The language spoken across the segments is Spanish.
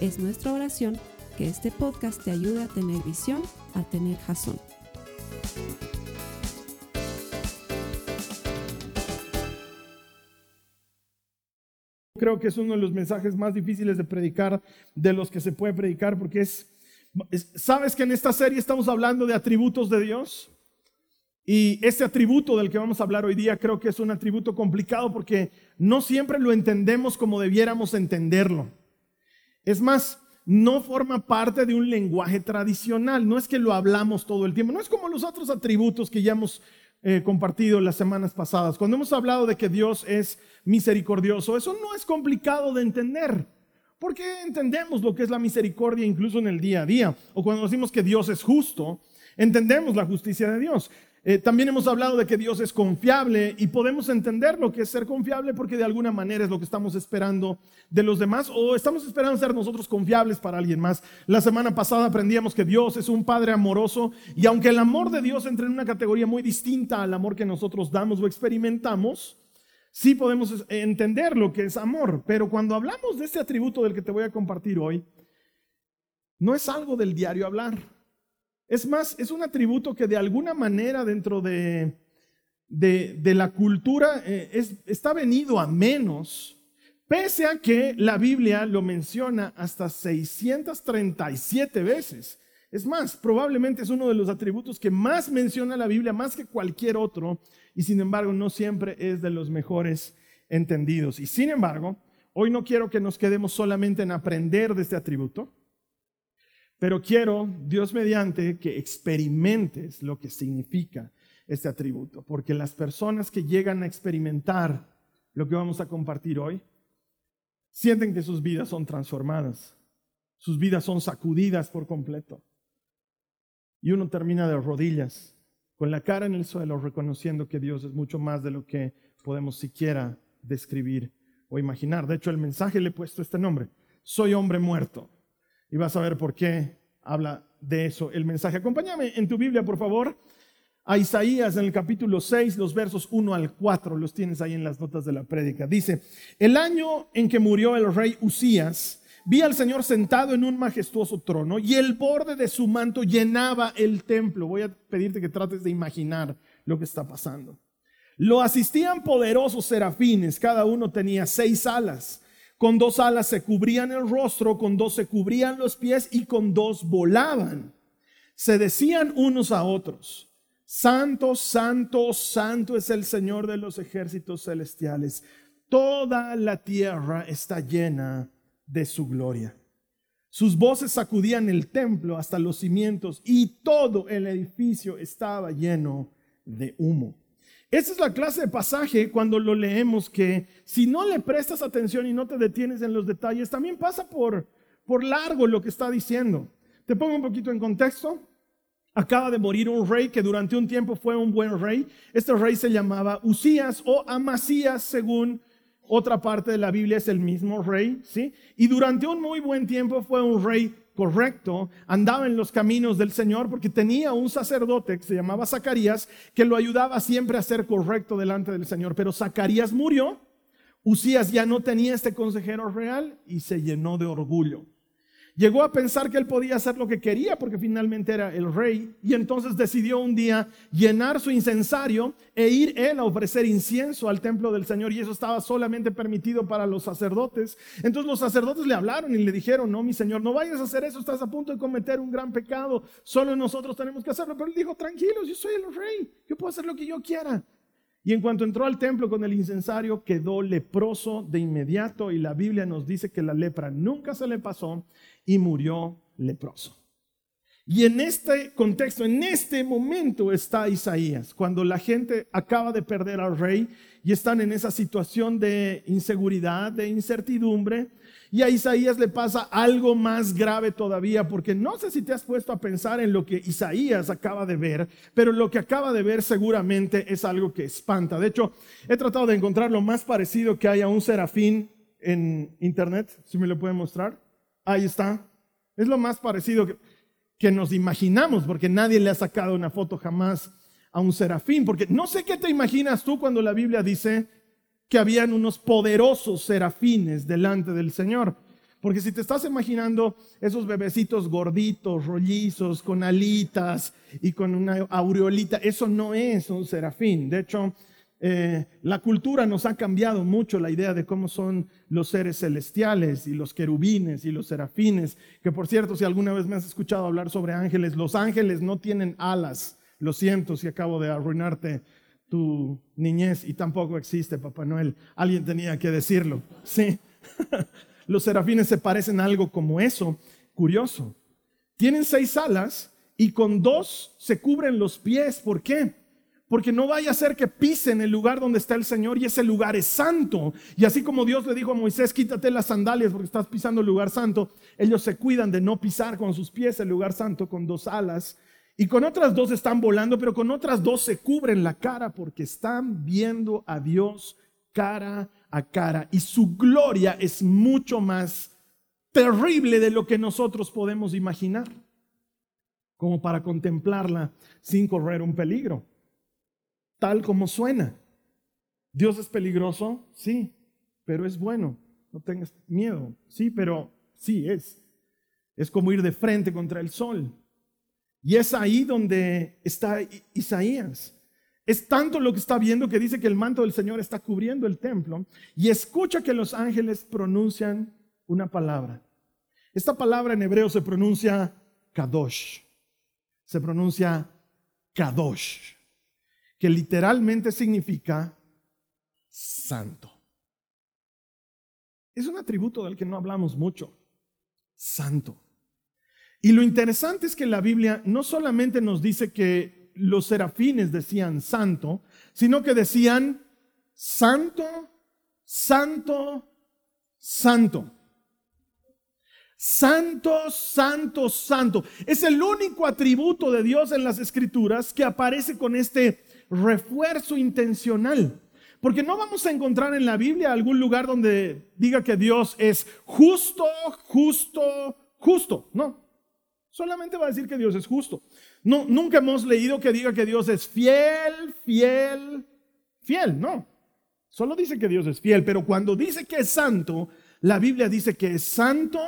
Es nuestra oración que este podcast te ayude a tener visión, a tener jazón. Creo que es uno de los mensajes más difíciles de predicar, de los que se puede predicar, porque es, ¿sabes que en esta serie estamos hablando de atributos de Dios? Y este atributo del que vamos a hablar hoy día creo que es un atributo complicado porque no siempre lo entendemos como debiéramos entenderlo. Es más, no forma parte de un lenguaje tradicional, no es que lo hablamos todo el tiempo, no es como los otros atributos que ya hemos eh, compartido las semanas pasadas. Cuando hemos hablado de que Dios es misericordioso, eso no es complicado de entender. Porque entendemos lo que es la misericordia incluso en el día a día. O cuando decimos que Dios es justo, entendemos la justicia de Dios. Eh, también hemos hablado de que Dios es confiable y podemos entender lo que es ser confiable porque de alguna manera es lo que estamos esperando de los demás o estamos esperando ser nosotros confiables para alguien más. La semana pasada aprendíamos que Dios es un Padre amoroso y aunque el amor de Dios entra en una categoría muy distinta al amor que nosotros damos o experimentamos, sí podemos entender lo que es amor. Pero cuando hablamos de este atributo del que te voy a compartir hoy, no es algo del diario hablar. Es más, es un atributo que de alguna manera dentro de, la cultura eh, está venido a menos, pese a que la Biblia lo menciona hasta 637 veces. Es más, probablemente es uno de los atributos que más menciona la Biblia, más que cualquier otro, y sin embargo no siempre es de los mejores entendidos. Y sin embargo, hoy no quiero que nos quedemos solamente en aprender de este atributo, pero quiero, Dios mediante, que experimentes lo que significa este atributo, porque las personas que llegan a experimentar lo que vamos a compartir hoy, sienten que sus vidas son transformadas, sus vidas son sacudidas por completo. Y uno termina de rodillas, con la cara en el suelo, reconociendo que Dios es mucho más de lo que podemos siquiera describir o imaginar. De hecho, el mensaje le he puesto este nombre, soy hombre muerto. Y vas a ver por qué habla de eso el mensaje. Acompáñame en tu Biblia, por favor, a Isaías en el capítulo 6, los versos 1 al 4, los tienes ahí en las notas de la prédica. Dice, el año en que murió el rey Usías, vi al Señor sentado en un majestuoso trono y el borde de su manto llenaba el templo. Voy a pedirte que trates de imaginar lo que está pasando. Lo asistían poderosos serafines, cada uno tenía seis alas. Con dos alas se cubrían el rostro, con dos se cubrían los pies y con dos volaban. Se decían unos a otros, Santo, Santo, Santo es el Señor de los ejércitos celestiales. Toda la tierra está llena de su gloria. Sus voces sacudían el templo hasta los cimientos y todo el edificio estaba lleno de humo. Esa es la clase de pasaje cuando lo leemos que si no le prestas atención y no te detienes en los detalles, también pasa por, por largo lo que está diciendo. Te pongo un poquito en contexto. Acaba de morir un rey que durante un tiempo fue un buen rey. Este rey se llamaba Usías o Amasías, según otra parte de la Biblia es el mismo rey, ¿sí? Y durante un muy buen tiempo fue un rey correcto, andaba en los caminos del Señor porque tenía un sacerdote que se llamaba Zacarías que lo ayudaba siempre a ser correcto delante del Señor. Pero Zacarías murió, Usías ya no tenía este consejero real y se llenó de orgullo. Llegó a pensar que él podía hacer lo que quería porque finalmente era el rey y entonces decidió un día llenar su incensario e ir él a ofrecer incienso al templo del Señor y eso estaba solamente permitido para los sacerdotes. Entonces los sacerdotes le hablaron y le dijeron, no, mi Señor, no vayas a hacer eso, estás a punto de cometer un gran pecado, solo nosotros tenemos que hacerlo. Pero él dijo, tranquilos, yo soy el rey, yo puedo hacer lo que yo quiera. Y en cuanto entró al templo con el incensario, quedó leproso de inmediato y la Biblia nos dice que la lepra nunca se le pasó y murió leproso. Y en este contexto, en este momento está Isaías, cuando la gente acaba de perder al rey y están en esa situación de inseguridad, de incertidumbre. Y a Isaías le pasa algo más grave todavía, porque no sé si te has puesto a pensar en lo que Isaías acaba de ver, pero lo que acaba de ver seguramente es algo que espanta. De hecho, he tratado de encontrar lo más parecido que hay a un serafín en internet, si me lo pueden mostrar. Ahí está. Es lo más parecido que que nos imaginamos, porque nadie le ha sacado una foto jamás a un serafín, porque no sé qué te imaginas tú cuando la Biblia dice que habían unos poderosos serafines delante del Señor. Porque si te estás imaginando esos bebecitos gorditos, rollizos, con alitas y con una aureolita, eso no es un serafín. De hecho, eh, la cultura nos ha cambiado mucho la idea de cómo son los seres celestiales y los querubines y los serafines, que por cierto, si alguna vez me has escuchado hablar sobre ángeles, los ángeles no tienen alas. Lo siento si acabo de arruinarte tu niñez y tampoco existe Papá Noel. Alguien tenía que decirlo. Sí. los serafines se parecen a algo como eso. Curioso. Tienen seis alas y con dos se cubren los pies. ¿Por qué? Porque no vaya a ser que pisen el lugar donde está el Señor y ese lugar es santo. Y así como Dios le dijo a Moisés, quítate las sandalias porque estás pisando el lugar santo, ellos se cuidan de no pisar con sus pies el lugar santo con dos alas. Y con otras dos están volando, pero con otras dos se cubren la cara porque están viendo a Dios cara a cara. Y su gloria es mucho más terrible de lo que nosotros podemos imaginar, como para contemplarla sin correr un peligro tal como suena. Dios es peligroso, sí, pero es bueno. No tengas miedo, sí, pero sí es. Es como ir de frente contra el sol. Y es ahí donde está Isaías. Es tanto lo que está viendo que dice que el manto del Señor está cubriendo el templo y escucha que los ángeles pronuncian una palabra. Esta palabra en hebreo se pronuncia kadosh. Se pronuncia kadosh que literalmente significa santo. Es un atributo del que no hablamos mucho, santo. Y lo interesante es que la Biblia no solamente nos dice que los serafines decían santo, sino que decían santo, santo, santo. Santo, santo, santo. Es el único atributo de Dios en las escrituras que aparece con este refuerzo intencional. Porque no vamos a encontrar en la Biblia algún lugar donde diga que Dios es justo, justo, justo. No. Solamente va a decir que Dios es justo. No, nunca hemos leído que diga que Dios es fiel, fiel, fiel. No. Solo dice que Dios es fiel. Pero cuando dice que es santo, la Biblia dice que es santo,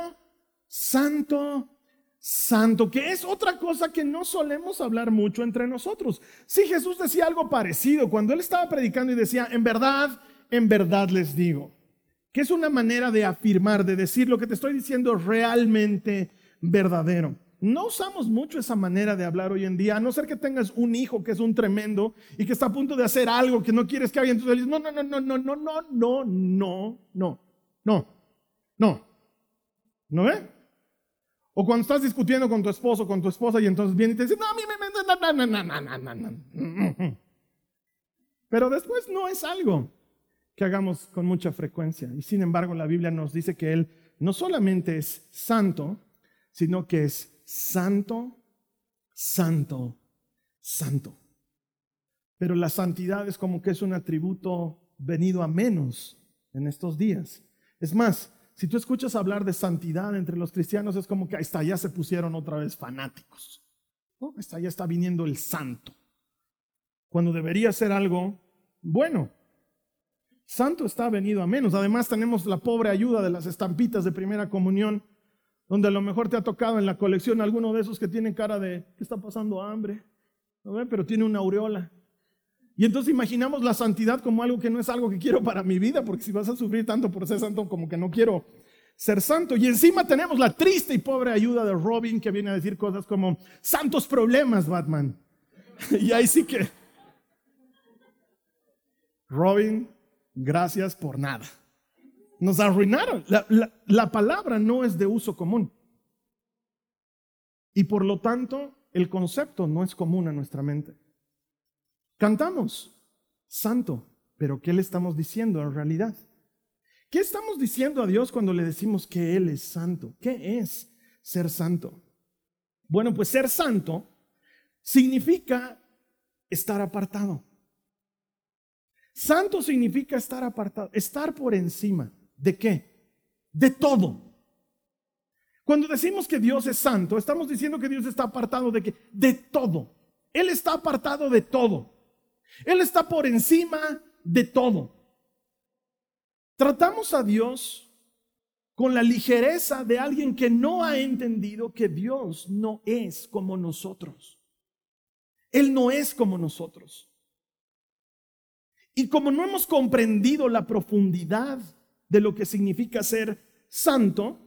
santo, santo, que es otra cosa que no solemos hablar mucho entre nosotros. Si Jesús decía algo parecido cuando él estaba predicando y decía, en verdad, en verdad les digo, que es una manera de afirmar, de decir lo que te estoy diciendo realmente verdadero. No usamos mucho esa manera de hablar hoy en día, a no ser que tengas un hijo que es un tremendo y que está a punto de hacer algo que no quieres que haga, entonces dices, no, no, no, no, no, no, no, no, no, no, no, no, ¿no ve? O cuando estás discutiendo con tu esposo, con tu esposa, y entonces viene y te dice, no, no, no, no, no, no, Pero después no es algo que hagamos con mucha frecuencia. Y sin embargo, la Biblia nos dice que Él no solamente es santo, sino que es santo, santo, santo. Pero la santidad es como que es un atributo venido a menos en estos días. Es más, si tú escuchas hablar de santidad entre los cristianos, es como que hasta ya se pusieron otra vez fanáticos. ¿no? Hasta ya está viniendo el santo. Cuando debería ser algo bueno. Santo está venido a menos. Además tenemos la pobre ayuda de las estampitas de primera comunión, donde a lo mejor te ha tocado en la colección alguno de esos que tienen cara de que está pasando hambre, pero tiene una aureola. Y entonces imaginamos la santidad como algo que no es algo que quiero para mi vida, porque si vas a sufrir tanto por ser santo, como que no quiero ser santo. Y encima tenemos la triste y pobre ayuda de Robin que viene a decir cosas como, santos problemas, Batman. y ahí sí que... Robin, gracias por nada. Nos arruinaron. La, la palabra no es de uso común. Y por lo tanto, el concepto no es común a nuestra mente. Cantamos, santo, pero ¿qué le estamos diciendo en realidad? ¿Qué estamos diciendo a Dios cuando le decimos que Él es santo? ¿Qué es ser santo? Bueno, pues ser santo significa estar apartado. Santo significa estar apartado, estar por encima. ¿De qué? De todo. Cuando decimos que Dios es santo, estamos diciendo que Dios está apartado de qué? De todo. Él está apartado de todo. Él está por encima de todo. Tratamos a Dios con la ligereza de alguien que no ha entendido que Dios no es como nosotros. Él no es como nosotros. Y como no hemos comprendido la profundidad de lo que significa ser santo,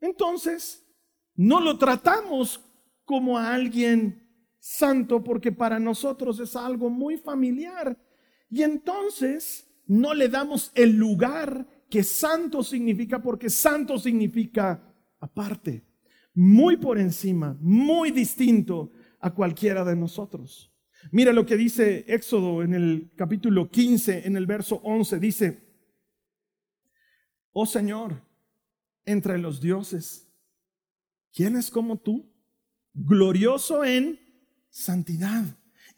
entonces no lo tratamos como a alguien santo porque para nosotros es algo muy familiar. Y entonces no le damos el lugar que santo significa porque santo significa aparte, muy por encima, muy distinto a cualquiera de nosotros. Mira lo que dice Éxodo en el capítulo 15, en el verso 11, dice, oh Señor, entre los dioses, ¿quién es como tú? Glorioso en santidad,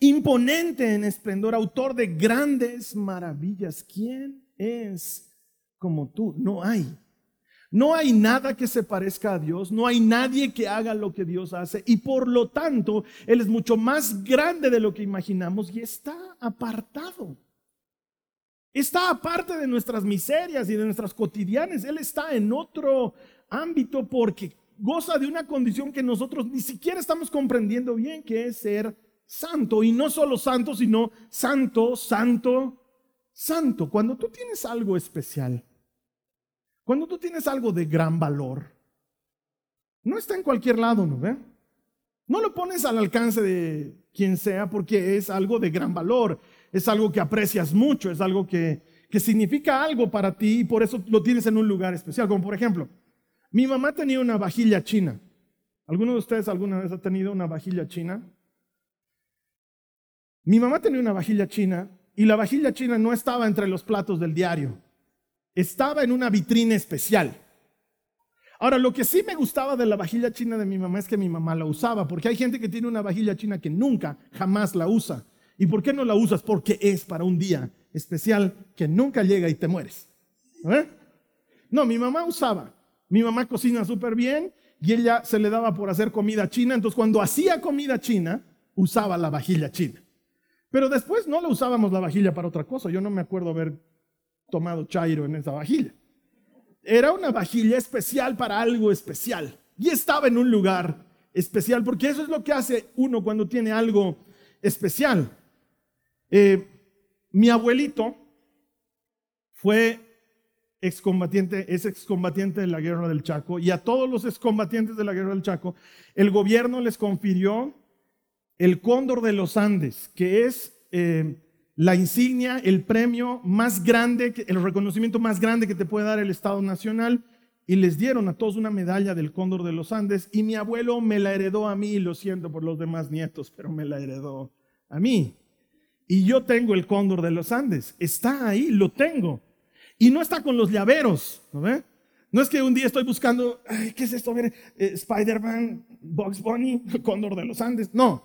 imponente en esplendor, autor de grandes maravillas. ¿Quién es como tú? No hay. No hay nada que se parezca a Dios, no hay nadie que haga lo que Dios hace y por lo tanto Él es mucho más grande de lo que imaginamos y está apartado. Está aparte de nuestras miserias y de nuestras cotidianas. Él está en otro ámbito porque goza de una condición que nosotros ni siquiera estamos comprendiendo bien, que es ser santo. Y no solo santo, sino santo, santo, santo. Cuando tú tienes algo especial, cuando tú tienes algo de gran valor, no está en cualquier lado, ¿no ve? No lo pones al alcance de quien sea porque es algo de gran valor, es algo que aprecias mucho, es algo que, que significa algo para ti y por eso lo tienes en un lugar especial. Como por ejemplo, mi mamá tenía una vajilla china. ¿Alguno de ustedes alguna vez ha tenido una vajilla china? Mi mamá tenía una vajilla china y la vajilla china no estaba entre los platos del diario estaba en una vitrina especial. Ahora, lo que sí me gustaba de la vajilla china de mi mamá es que mi mamá la usaba, porque hay gente que tiene una vajilla china que nunca, jamás la usa. ¿Y por qué no la usas? Porque es para un día especial que nunca llega y te mueres. ¿Eh? No, mi mamá usaba. Mi mamá cocina súper bien y ella se le daba por hacer comida china, entonces cuando hacía comida china, usaba la vajilla china. Pero después no la usábamos la vajilla para otra cosa. Yo no me acuerdo haber tomado chairo en esa vajilla. Era una vajilla especial para algo especial. Y estaba en un lugar especial, porque eso es lo que hace uno cuando tiene algo especial. Eh, mi abuelito fue excombatiente, es excombatiente de la guerra del Chaco, y a todos los excombatientes de la guerra del Chaco, el gobierno les confirió el cóndor de los Andes, que es eh, la insignia, el premio más grande, el reconocimiento más grande que te puede dar el Estado Nacional. Y les dieron a todos una medalla del Cóndor de los Andes. Y mi abuelo me la heredó a mí, lo siento por los demás nietos, pero me la heredó a mí. Y yo tengo el Cóndor de los Andes. Está ahí, lo tengo. Y no está con los llaveros, ¿no ve? No es que un día estoy buscando, ¿qué es esto? Eh, Spider-Man, Bugs Bunny, Cóndor de los Andes. No,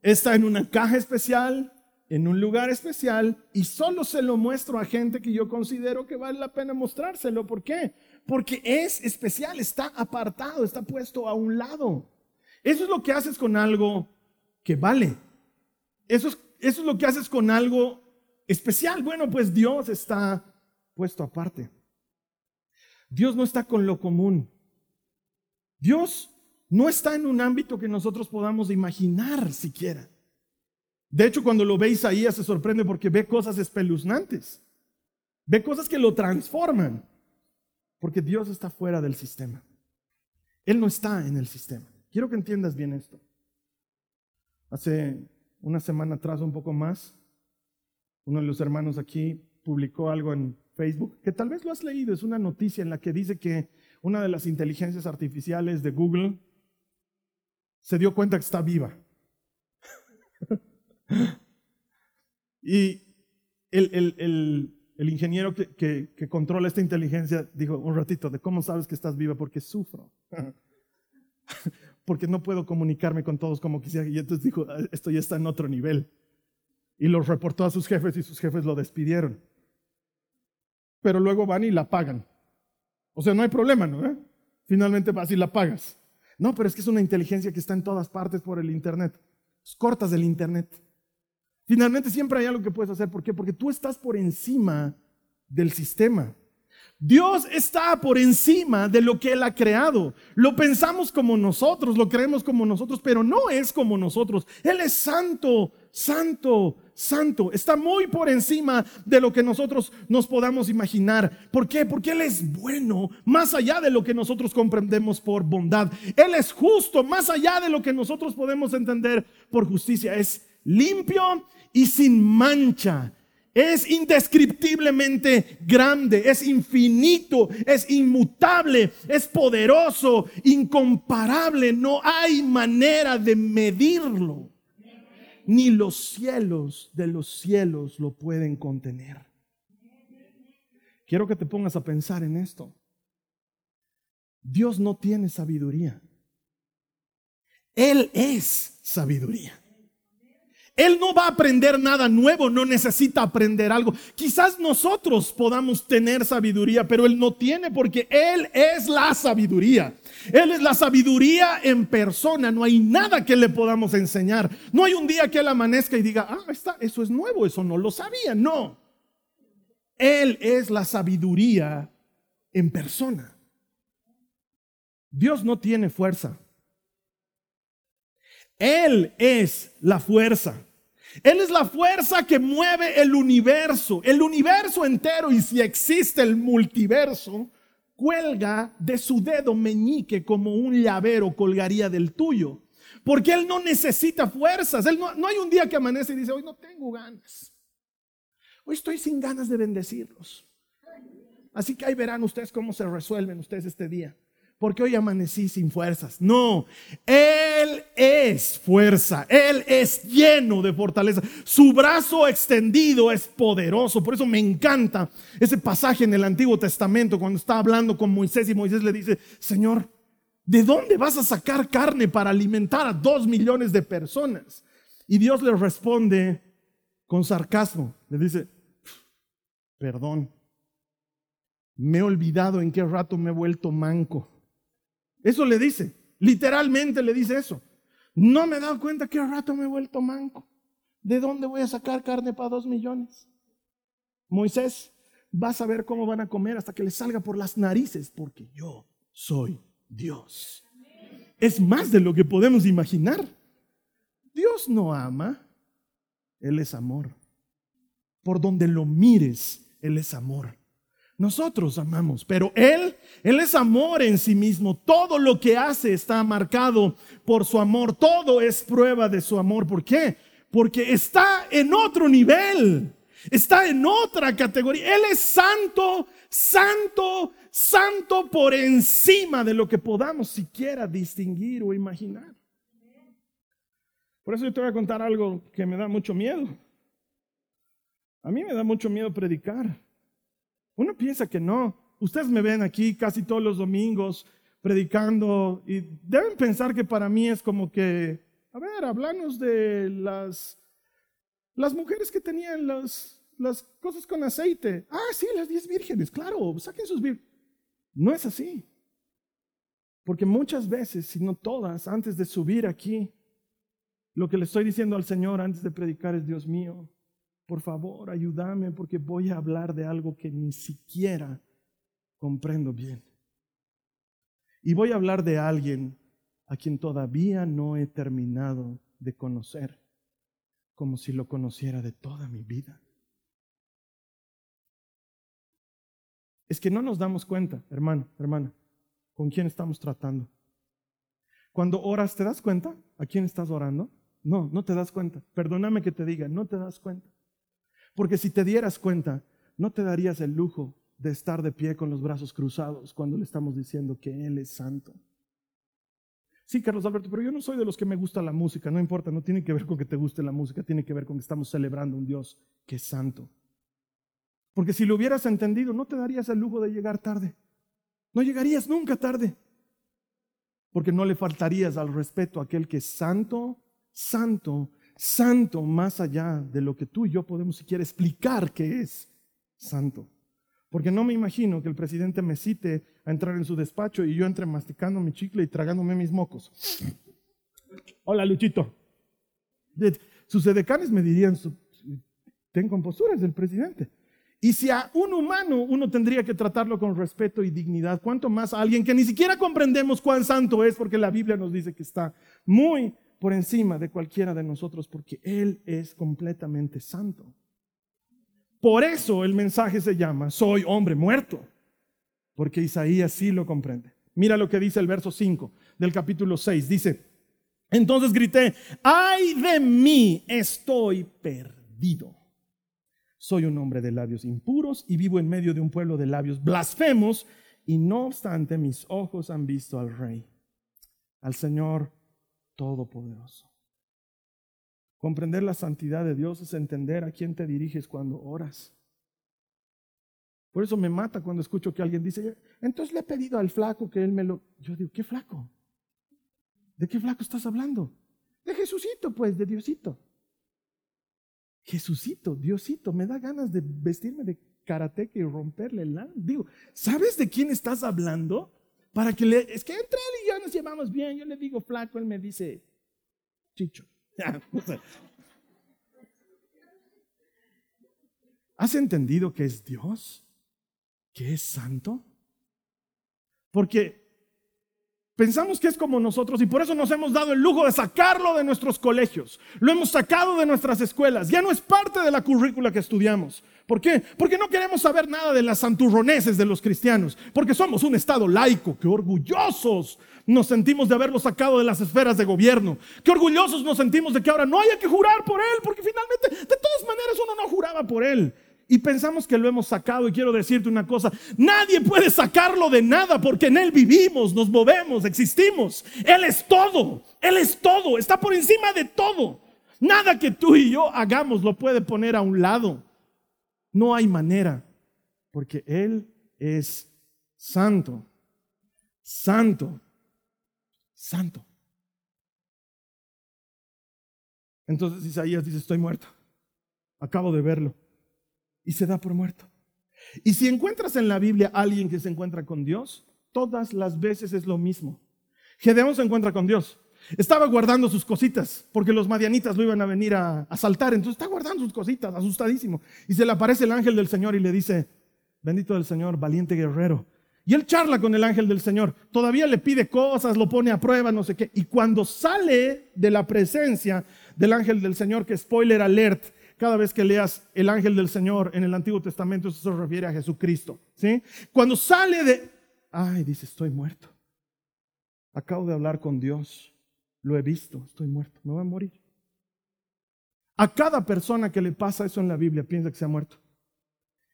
está en una caja especial, en un lugar especial y solo se lo muestro a gente que yo considero que vale la pena mostrárselo. ¿Por qué? Porque es especial, está apartado, está puesto a un lado. Eso es lo que haces con algo que vale. Eso es, eso es lo que haces con algo especial. Bueno, pues Dios está puesto aparte. Dios no está con lo común. Dios no está en un ámbito que nosotros podamos imaginar siquiera. De hecho, cuando lo ve Isaías se sorprende porque ve cosas espeluznantes. Ve cosas que lo transforman. Porque Dios está fuera del sistema. Él no está en el sistema. Quiero que entiendas bien esto. Hace una semana atrás, un poco más, uno de los hermanos aquí publicó algo en Facebook, que tal vez lo has leído, es una noticia en la que dice que una de las inteligencias artificiales de Google se dio cuenta que está viva. y el, ingeniero que, que, controla esta inteligencia dijo un ratito, ¿de cómo sabes que estás viva? Porque sufro. Porque no puedo comunicarme con todos como quisiera. Y entonces dijo, ah, esto ya está en otro nivel. Y lo reportó a sus jefes y sus jefes lo despidieron. Pero luego van y la pagan. O sea, no hay problema, ¿no? Finalmente vas y la pagas. No, pero es que es una inteligencia que está en todas partes por el Internet. Cortas del Internet. Finalmente siempre hay algo que puedes hacer. ¿Por qué? Porque tú estás por encima del sistema. Dios está por encima de lo que Él ha creado. Lo pensamos como nosotros, lo creemos como nosotros, pero no es como nosotros. Él es santo, santo, santo. Está muy por encima de lo que nosotros nos podamos imaginar. ¿Por qué? Porque Él es bueno, más allá de lo que nosotros comprendemos por bondad. Él es justo, más allá de lo que nosotros podemos entender por justicia. Es limpio y sin mancha es indescriptiblemente grande, es infinito, es inmutable, es poderoso, incomparable. No hay manera de medirlo. Ni los cielos de los cielos lo pueden contener. Quiero que te pongas a pensar en esto. Dios no tiene sabiduría. Él es sabiduría. Él no va a aprender nada nuevo, no necesita aprender algo. Quizás nosotros podamos tener sabiduría, pero Él no tiene porque Él es la sabiduría. Él es la sabiduría en persona, no hay nada que le podamos enseñar. No hay un día que Él amanezca y diga, ah, está, eso es nuevo, eso no lo sabía. No. Él es la sabiduría en persona. Dios no tiene fuerza. Él es la fuerza. Él es la fuerza que mueve el universo, el universo entero. Y si existe el multiverso, cuelga de su dedo meñique como un llavero colgaría del tuyo. Porque Él no necesita fuerzas. Él no, no hay un día que amanece y dice, hoy no tengo ganas. Hoy estoy sin ganas de bendecirlos. Así que ahí verán ustedes cómo se resuelven ustedes este día porque hoy amanecí sin fuerzas. No, Él es fuerza, Él es lleno de fortaleza. Su brazo extendido es poderoso. Por eso me encanta ese pasaje en el Antiguo Testamento cuando está hablando con Moisés y Moisés le dice, Señor, ¿de dónde vas a sacar carne para alimentar a dos millones de personas? Y Dios le responde con sarcasmo, le dice, perdón, me he olvidado en qué rato me he vuelto manco. Eso le dice, literalmente le dice eso. No me he dado cuenta que rato me he vuelto manco. ¿De dónde voy a sacar carne para dos millones? Moisés, vas a ver cómo van a comer hasta que les salga por las narices, porque yo soy Dios. Es más de lo que podemos imaginar. Dios no ama, Él es amor. Por donde lo mires, Él es amor. Nosotros amamos, pero Él, Él es amor en sí mismo. Todo lo que hace está marcado por su amor. Todo es prueba de su amor. ¿Por qué? Porque está en otro nivel. Está en otra categoría. Él es santo, santo, santo por encima de lo que podamos siquiera distinguir o imaginar. Por eso yo te voy a contar algo que me da mucho miedo. A mí me da mucho miedo predicar. Uno piensa que no. Ustedes me ven aquí casi todos los domingos predicando y deben pensar que para mí es como que, a ver, hablamos de las, las mujeres que tenían las, las cosas con aceite. Ah, sí, las diez vírgenes, claro, saquen sus vírgenes. No es así. Porque muchas veces, si no todas, antes de subir aquí, lo que le estoy diciendo al Señor antes de predicar es, Dios mío, por favor, ayúdame porque voy a hablar de algo que ni siquiera comprendo bien. Y voy a hablar de alguien a quien todavía no he terminado de conocer, como si lo conociera de toda mi vida. Es que no nos damos cuenta, hermano, hermana, con quién estamos tratando. Cuando oras, ¿te das cuenta a quién estás orando? No, no te das cuenta. Perdóname que te diga, no te das cuenta. Porque si te dieras cuenta, no te darías el lujo de estar de pie con los brazos cruzados cuando le estamos diciendo que Él es santo. Sí, Carlos Alberto, pero yo no soy de los que me gusta la música, no importa, no tiene que ver con que te guste la música, tiene que ver con que estamos celebrando un Dios que es santo. Porque si lo hubieras entendido, no te darías el lujo de llegar tarde. No llegarías nunca tarde. Porque no le faltarías al respeto a aquel que es santo, santo, santo, más allá de lo que tú y yo podemos siquiera explicar que es santo. Porque no me imagino que el presidente me cite a entrar en su despacho y yo entre masticando mi chicle y tragándome mis mocos. Hola, Luchito. Sus edecanes me dirían, ten compostura, es el presidente. Y si a un humano uno tendría que tratarlo con respeto y dignidad, ¿cuánto más a alguien que ni siquiera comprendemos cuán santo es? Porque la Biblia nos dice que está muy por encima de cualquiera de nosotros, porque Él es completamente santo. Por eso el mensaje se llama, soy hombre muerto, porque Isaías sí lo comprende. Mira lo que dice el verso 5 del capítulo 6. Dice, entonces grité, ay de mí, estoy perdido soy un hombre de labios impuros y vivo en medio de un pueblo de labios blasfemos, y no obstante mis ojos han visto al Rey, al Señor Todopoderoso. Comprender la santidad de Dios es entender a quién te diriges cuando oras. Por eso me mata cuando escucho que alguien dice, entonces le he pedido al flaco que él me lo... Yo digo, ¿qué flaco? ¿De qué flaco estás hablando? De Jesucito, pues, de Diosito. Jesucito, Diosito, me da ganas de vestirme de karateca y romperle el Digo, ¿sabes de quién estás hablando? Para que le, es que entre él y yo nos llevamos bien. Yo le digo flaco, él me dice chicho. ¿Has entendido que es Dios? ¿Que es santo? Porque Pensamos que es como nosotros y por eso nos hemos dado el lujo de sacarlo de nuestros colegios. Lo hemos sacado de nuestras escuelas. Ya no es parte de la currícula que estudiamos. ¿Por qué? Porque no queremos saber nada de las santurroneses de los cristianos. Porque somos un Estado laico. Qué orgullosos nos sentimos de haberlo sacado de las esferas de gobierno. Qué orgullosos nos sentimos de que ahora no haya que jurar por él. Porque finalmente, de todas maneras, uno no juraba por él y pensamos que lo hemos sacado. Y quiero decirte una cosa, nadie puede sacarlo de nada porque en Él vivimos, nos movemos, existimos. Él es todo, Él es todo, está por encima de todo. Nada que tú y yo hagamos lo puede poner a un lado. No hay manera, porque Él es santo, santo, santo. Entonces Isaías dice, estoy muerto, acabo de verlo y se da por muerto. Y si encuentras en la Biblia a alguien que se encuentra con Dios, todas las veces es lo mismo. Gedeón se encuentra con Dios. Estaba guardando sus cositas porque los madianitas lo iban a venir a asaltar. Entonces está guardando sus cositas, asustadísimo. Y se le aparece el ángel del Señor y le dice, bendito del Señor, valiente guerrero. Y él charla con el ángel del Señor. Todavía le pide cosas, lo pone a prueba, no sé qué. Y cuando sale de la presencia del ángel del Señor, que spoiler alert, cada vez que leas el ángel del Señor en el Antiguo Testamento, eso se refiere a Jesucristo. ¿sí? Cuando sale de, ay, dice, estoy muerto. Acabo de hablar con Dios, lo he visto, estoy muerto, me voy a morir. A cada persona que le pasa eso en la Biblia piensa que se ha muerto.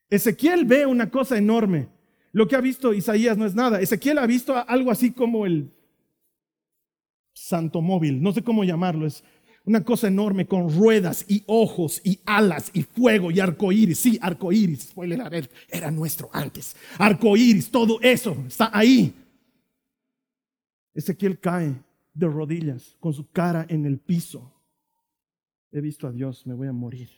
Ezequiel ve una cosa enorme. Lo que ha visto Isaías no es nada. Ezequiel ha visto algo así como el santo móvil, no sé cómo llamarlo, es una cosa enorme con ruedas y ojos y alas y fuego y arcoíris. Sí, arcoíris, spoiler alert, era nuestro antes. Arcoíris, todo eso está ahí. Ezequiel cae de rodillas con su cara en el piso. He visto a Dios, me voy a morir.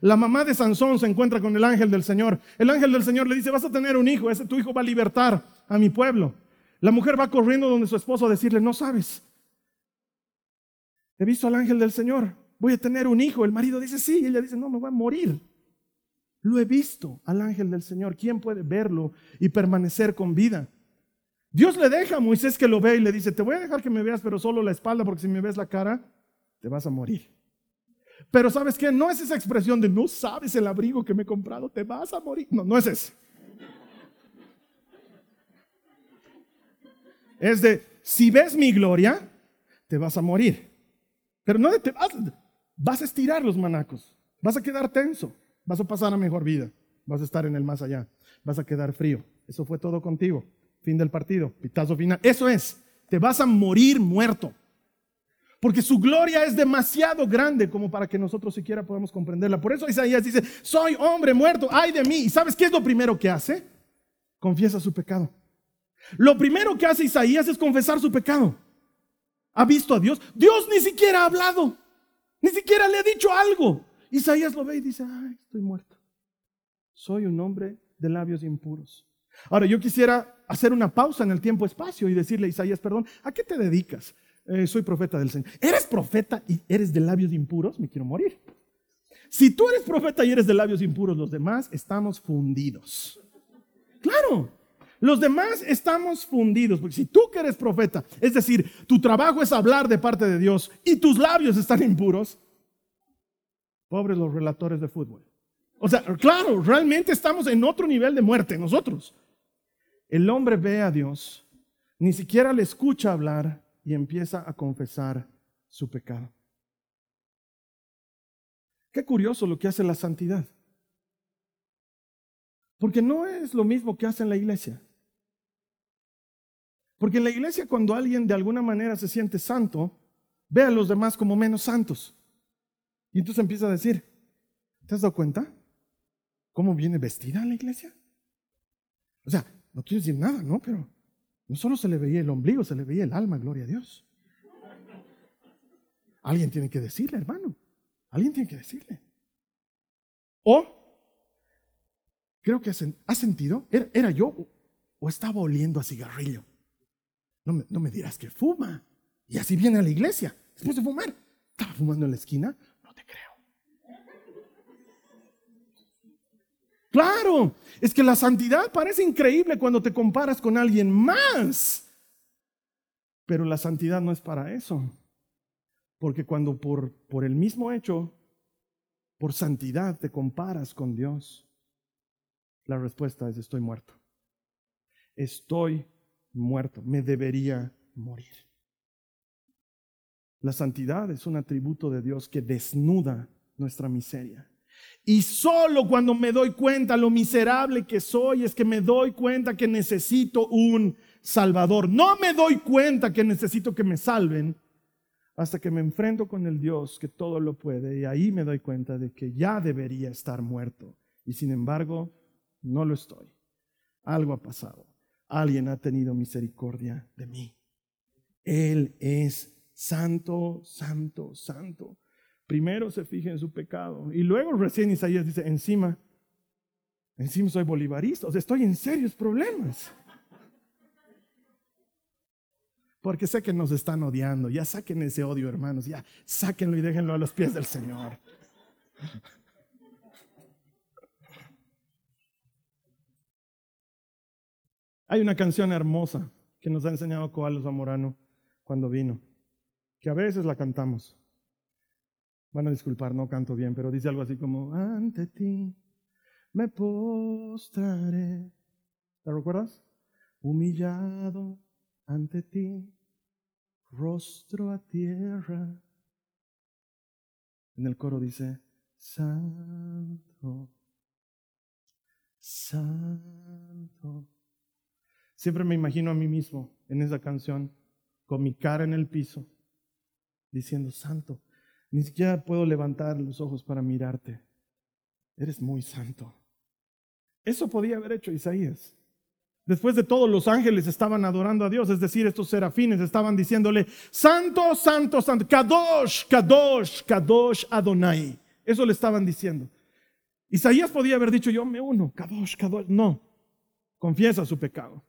La mamá de Sansón se encuentra con el ángel del Señor. El ángel del Señor le dice, vas a tener un hijo, ese tu hijo va a libertar a mi pueblo. La mujer va corriendo donde su esposo a decirle, no sabes, he visto al ángel del Señor, voy a tener un hijo. El marido dice, sí, y ella dice, no, me voy a morir. Lo he visto al ángel del Señor. ¿Quién puede verlo y permanecer con vida? Dios le deja a Moisés que lo vea y le dice, te voy a dejar que me veas, pero solo la espalda, porque si me ves la cara, te vas a morir. Pero sabes qué, no es esa expresión de no sabes el abrigo que me he comprado, te vas a morir. No, no es eso. Es de, si ves mi gloria, te vas a morir. Pero no te vas, vas a estirar los manacos, vas a quedar tenso, vas a pasar a mejor vida, vas a estar en el más allá, vas a quedar frío. Eso fue todo contigo. Fin del partido, pitazo final. Eso es te vas a morir muerto. Porque su gloria es demasiado grande como para que nosotros siquiera podamos comprenderla. Por eso Isaías dice, soy hombre muerto, ay de mí. ¿Y sabes qué es lo primero que hace? Confiesa su pecado. Lo primero que hace Isaías es confesar su pecado. ¿Ha visto a Dios? Dios ni siquiera ha hablado. Ni siquiera le ha dicho algo. Isaías lo ve y dice, ay, estoy muerto. Soy un hombre de labios impuros. Ahora, yo quisiera hacer una pausa en el tiempo-espacio y decirle a Isaías, perdón, ¿a qué te dedicas? Eh, soy profeta del Señor. ¿Eres profeta y eres de labios impuros? Me quiero morir. Si tú eres profeta y eres de labios impuros, los demás estamos fundidos. Claro, los demás estamos fundidos, porque si tú que eres profeta, es decir, tu trabajo es hablar de parte de Dios y tus labios están impuros, pobres los relatores de fútbol. O sea, claro, realmente estamos en otro nivel de muerte nosotros. El hombre ve a Dios, ni siquiera le escucha hablar y empieza a confesar su pecado. Qué curioso lo que hace la santidad. Porque no es lo mismo que hace en la iglesia. Porque en la iglesia cuando alguien de alguna manera se siente santo, ve a los demás como menos santos. Y entonces empieza a decir, ¿te has dado cuenta? ¿Cómo viene vestida la iglesia? O sea, no quiero decir nada, ¿no? Pero no solo se le veía el ombligo, se le veía el alma, gloria a Dios. Alguien tiene que decirle, hermano. Alguien tiene que decirle. O, creo que ha sentido, ¿era, yo o estaba oliendo a cigarrillo? No me, no me dirás que fuma. Y así viene a la iglesia, después de fumar. ¿Estaba fumando en la esquina? No te creo. Claro, es que la santidad parece increíble cuando te comparas con alguien más. Pero la santidad no es para eso. Porque cuando por, por el mismo hecho, por santidad, te comparas con Dios, la respuesta es estoy muerto. Estoy muerto. Me debería morir. La santidad es un atributo de Dios que desnuda nuestra miseria. Y solo cuando me doy cuenta lo miserable que soy es que me doy cuenta que necesito un Salvador. No me doy cuenta que necesito que me salven hasta que me enfrento con el Dios que todo lo puede y ahí me doy cuenta de que ya debería estar muerto y sin embargo no lo estoy. Algo ha pasado. Alguien ha tenido misericordia de mí. Él es santo, santo, santo. Primero se fija en su pecado y luego recién Isaías dice, encima, encima soy bolivarista, o sea, estoy en serios problemas. Porque sé que nos están odiando, ya saquen ese odio, hermanos, ya sáquenlo y déjenlo a los pies del Señor. Hay una canción hermosa que nos ha enseñado Coalo Zamorano cuando vino, que a veces la cantamos. Van a disculpar, no canto bien, pero dice algo así como, ante ti me postraré. ¿La recuerdas? Humillado ante ti, rostro a tierra. En el coro dice, Santo, Santo. Siempre me imagino a mí mismo en esa canción, con mi cara en el piso, diciendo, Santo. Ni siquiera puedo levantar los ojos para mirarte. Eres muy santo. Eso podía haber hecho Isaías. Después de todo, los ángeles estaban adorando a Dios, es decir, estos serafines estaban diciéndole, Santo, Santo, Santo, Kadosh, Kadosh, Kadosh Adonai. Eso le estaban diciendo. Isaías podía haber dicho, yo me uno, Kadosh, Kadosh. No, confiesa su pecado.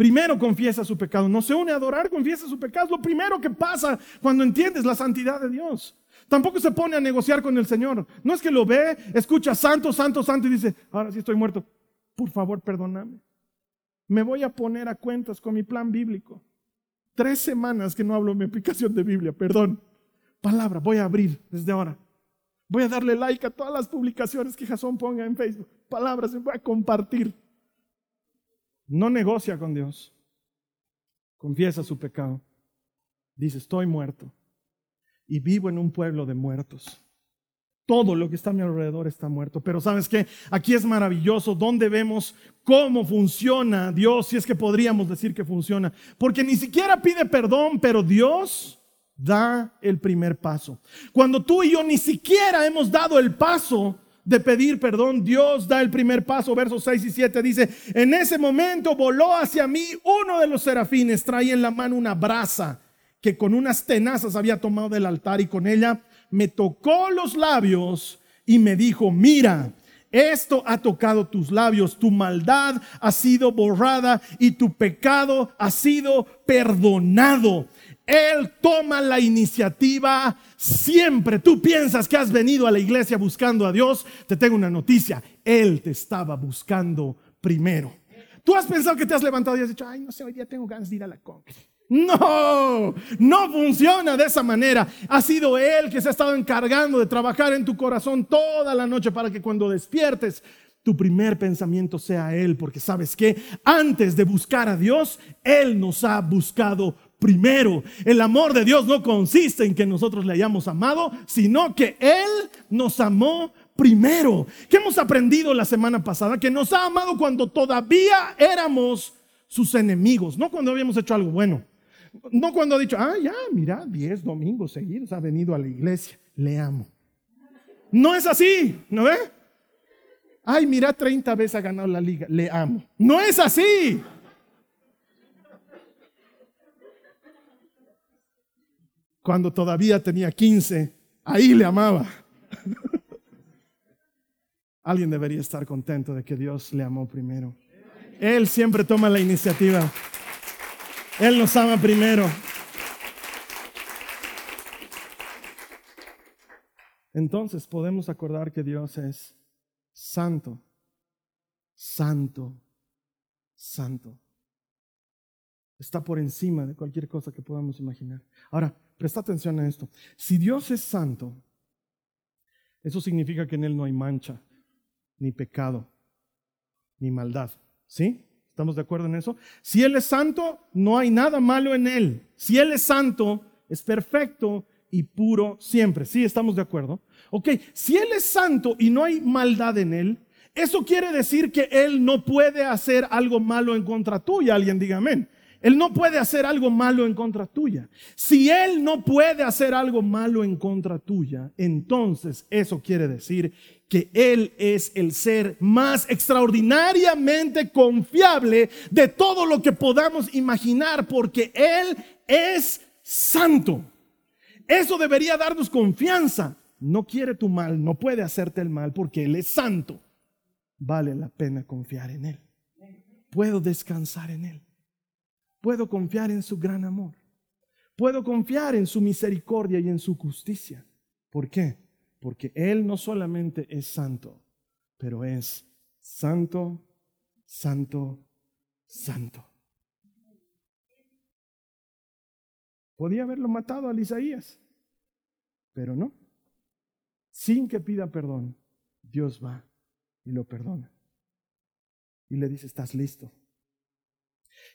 Primero confiesa su pecado. No se une a adorar, confiesa su pecado. Es lo primero que pasa cuando entiendes la santidad de Dios. Tampoco se pone a negociar con el Señor. No es que lo ve, escucha santo, santo, santo y dice, ahora sí estoy muerto. Por favor, perdóname. Me voy a poner a cuentas con mi plan bíblico. Tres semanas que no hablo mi aplicación de Biblia, perdón. Palabra, voy a abrir desde ahora. Voy a darle like a todas las publicaciones que Jason ponga en Facebook. Palabras, voy a compartir no negocia con Dios, confiesa su pecado, dice, estoy muerto y vivo en un pueblo de muertos. todo lo que está a mi alrededor está muerto. Pero sabes qué, aquí es maravilloso, donde vemos cómo funciona Dios, si es que podríamos decir que funciona. Porque ni siquiera pide perdón, pero Dios da el primer paso. Cuando tú y yo ni siquiera hemos dado el paso de pedir perdón, Dios da el primer paso. Versos 6 y 7 dice, en ese momento voló hacia mí uno de los serafines, traía en la mano una brasa que con unas tenazas había tomado del altar y con ella me tocó los labios y me dijo, mira, esto ha tocado tus labios, tu maldad ha sido borrada y tu pecado ha sido perdonado. Él toma la iniciativa siempre. Tú piensas que has venido a la iglesia buscando a Dios. Te tengo una noticia. Él te estaba buscando primero. Tú has pensado que te has levantado y has dicho, ay, no sé, hoy día tengo ganas de ir a la congregación. No, no funciona de esa manera. Ha sido Él que se ha estado encargando de trabajar en tu corazón toda la noche para que cuando despiertes tu primer pensamiento sea Él, porque sabes que antes de buscar a Dios, Él nos ha buscado primero. El amor de Dios no consiste en que nosotros le hayamos amado, sino que Él nos amó primero. ¿Qué hemos aprendido la semana pasada? Que nos ha amado cuando todavía éramos sus enemigos, no cuando habíamos hecho algo bueno. No cuando ha dicho, ah, ya, mira, 10 domingos seguidos ha venido a la iglesia, le amo. No es así, ¿no ve? Ay, mira, 30 veces ha ganado la liga, le amo. No es así. Cuando todavía tenía 15, ahí le amaba. Alguien debería estar contento de que Dios le amó primero. Él siempre toma la iniciativa. Él nos ama primero. Entonces podemos acordar que Dios es santo, santo, santo. Está por encima de cualquier cosa que podamos imaginar. Ahora, presta atención a esto. Si Dios es santo, eso significa que en Él no hay mancha, ni pecado, ni maldad. ¿Sí? ¿Estamos de acuerdo en eso? Si Él es santo, no hay nada malo en Él. Si Él es santo, es perfecto y puro siempre. ¿Sí? ¿Estamos de acuerdo? Ok, si Él es santo y no hay maldad en Él, eso quiere decir que Él no puede hacer algo malo en contra tuya. Alguien diga amén. Él no puede hacer algo malo en contra tuya. Si Él no puede hacer algo malo en contra tuya, entonces eso quiere decir que Él es el ser más extraordinariamente confiable de todo lo que podamos imaginar, porque Él es santo. Eso debería darnos confianza. No quiere tu mal, no puede hacerte el mal porque Él es santo. Vale la pena confiar en Él. Puedo descansar en Él. Puedo confiar en su gran amor. Puedo confiar en su misericordia y en su justicia. ¿Por qué? Porque Él no solamente es santo, pero es santo, santo, santo. Podía haberlo matado a Isaías, pero no. Sin que pida perdón, Dios va y lo perdona. Y le dice, estás listo.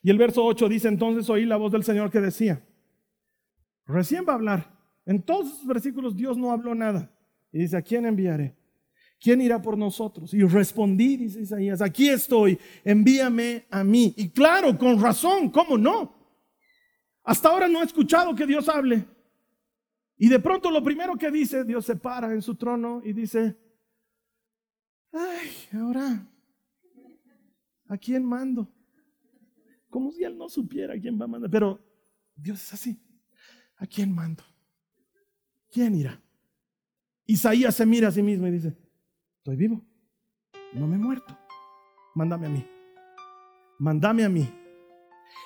Y el verso 8 dice, entonces oí la voz del Señor que decía, recién va a hablar. En todos esos versículos Dios no habló nada. Y dice, ¿a quién enviaré? ¿Quién irá por nosotros? Y respondí, dice Isaías, aquí estoy, envíame a mí. Y claro, con razón, ¿cómo no? Hasta ahora no he escuchado que Dios hable. Y de pronto lo primero que dice, Dios se para en su trono y dice, ay, ahora, ¿a quién mando? Como si él no supiera quién va a mandar. Pero Dios es así. ¿A quién mando? ¿Quién irá? Isaías se mira a sí mismo y dice, estoy vivo. No me he muerto. Mándame a mí. Mándame a mí.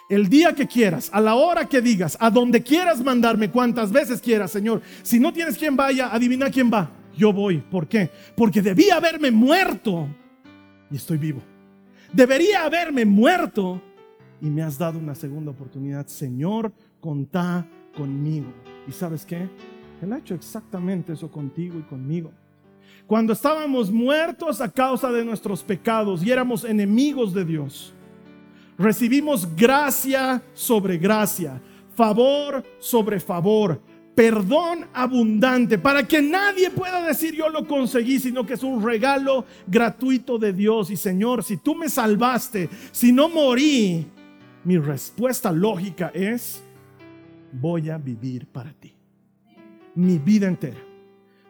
El día que quieras, a la hora que digas, a donde quieras mandarme, cuantas veces quieras, Señor. Si no tienes quien vaya, adivina quién va. Yo voy. ¿Por qué? Porque debía haberme muerto y estoy vivo. Debería haberme muerto y me has dado una segunda oportunidad. Señor, contá conmigo. ¿Y sabes qué? Él ha hecho exactamente eso contigo y conmigo. Cuando estábamos muertos a causa de nuestros pecados y éramos enemigos de Dios, recibimos gracia sobre gracia, favor sobre favor, perdón abundante, para que nadie pueda decir yo lo conseguí, sino que es un regalo gratuito de Dios. Y Señor, si tú me salvaste, si no morí, mi respuesta lógica es, voy a vivir para ti. Mi vida entera.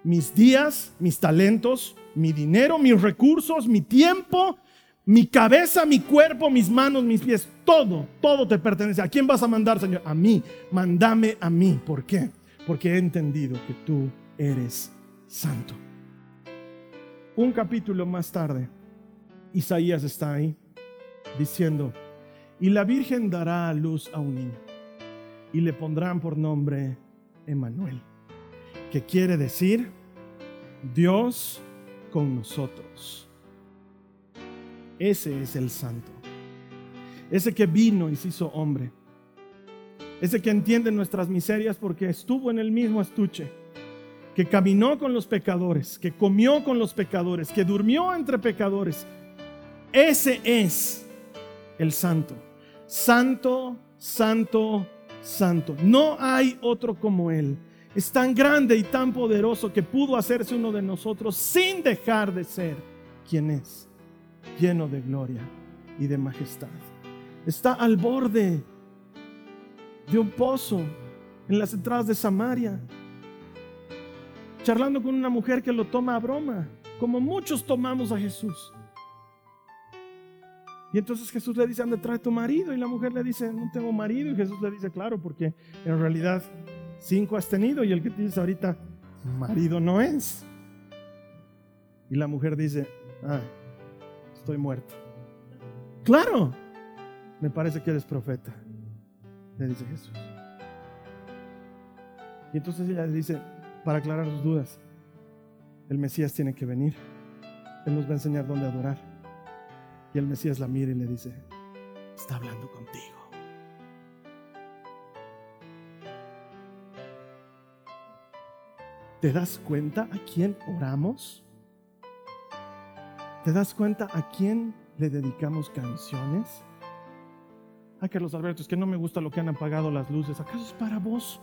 Mis días, mis talentos, mi dinero, mis recursos, mi tiempo, mi cabeza, mi cuerpo, mis manos, mis pies, todo, todo te pertenece. ¿A quién vas a mandar, Señor? A mí. Mándame a mí. ¿Por qué? porque he entendido que tú eres santo. Un capítulo más tarde, Isaías está ahí diciendo, y la Virgen dará a luz a un niño y le pondrán por nombre Emanuel, que quiere decir Dios con nosotros. Ese es el santo, ese que vino y se hizo hombre ese que entiende nuestras miserias porque estuvo en el mismo estuche, que caminó con los pecadores, que comió con los pecadores, que durmió entre pecadores. Ese es el santo. Santo, santo, santo. No hay otro como Él. Es tan grande y tan poderoso que pudo hacerse uno de nosotros sin dejar de ser quien es, lleno de gloria y de majestad. Está al borde de un pozo en las entradas de Samaria, charlando con una mujer que lo toma a broma, como muchos tomamos a Jesús. Y entonces Jesús le dice, anda, trae tu marido. Y la mujer le dice, no tengo marido. Y Jesús le dice, claro, porque en realidad cinco has tenido y el que tienes ahorita, marido no es. Y la mujer dice, ah, estoy muerto. Claro, me parece que eres profeta le dice Jesús. Y entonces ella le dice, para aclarar sus dudas, el Mesías tiene que venir. Él nos va a enseñar dónde adorar. Y el Mesías la mira y le dice, está hablando contigo. ¿Te das cuenta a quién oramos? ¿Te das cuenta a quién le dedicamos canciones? Ay, Carlos Alberto, es que no me gusta lo que han apagado las luces. ¿Acaso es para vos?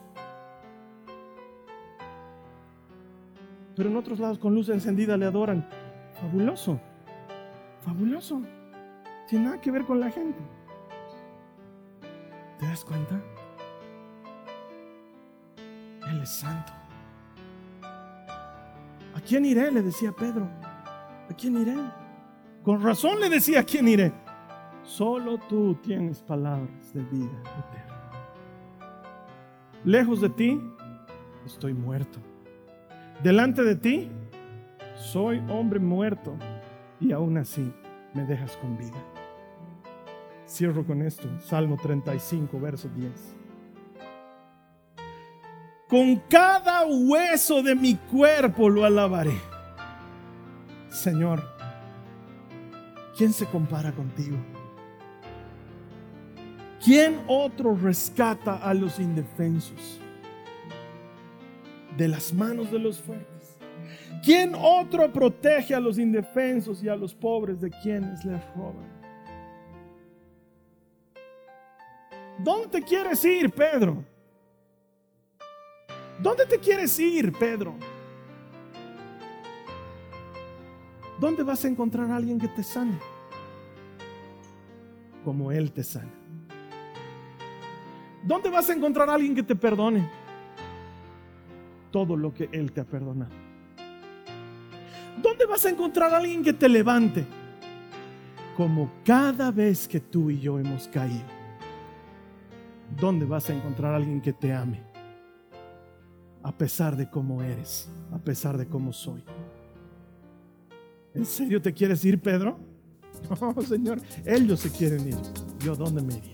Pero en otros lados con luz encendida le adoran. Fabuloso. Fabuloso. Tiene nada que ver con la gente. ¿Te das cuenta? Él es santo. ¿A quién iré? Le decía Pedro. ¿A quién iré? Con razón le decía, ¿a quién iré? Solo tú tienes palabras de vida eterna. Lejos de ti, estoy muerto. Delante de ti, soy hombre muerto y aún así me dejas con vida. Cierro con esto, Salmo 35, verso 10. Con cada hueso de mi cuerpo lo alabaré. Señor, ¿quién se compara contigo? ¿Quién otro rescata a los indefensos de las manos de los fuertes? ¿Quién otro protege a los indefensos y a los pobres de quienes les roban? ¿Dónde quieres ir, Pedro? ¿Dónde te quieres ir, Pedro? ¿Dónde vas a encontrar a alguien que te sane? Como Él te sana. ¿Dónde vas a encontrar a alguien que te perdone? Todo lo que Él te ha perdonado. ¿Dónde vas a encontrar a alguien que te levante? Como cada vez que tú y yo hemos caído. ¿Dónde vas a encontrar a alguien que te ame? A pesar de cómo eres, a pesar de cómo soy. ¿En serio te quieres ir, Pedro? No, Señor, ellos se quieren ir. ¿Yo dónde me iría?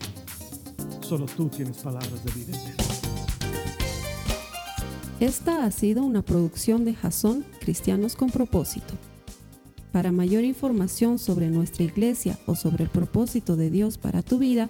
Solo tú tienes palabras de vida Esta ha sido una producción de Jason Cristianos con Propósito. Para mayor información sobre nuestra iglesia o sobre el propósito de Dios para tu vida,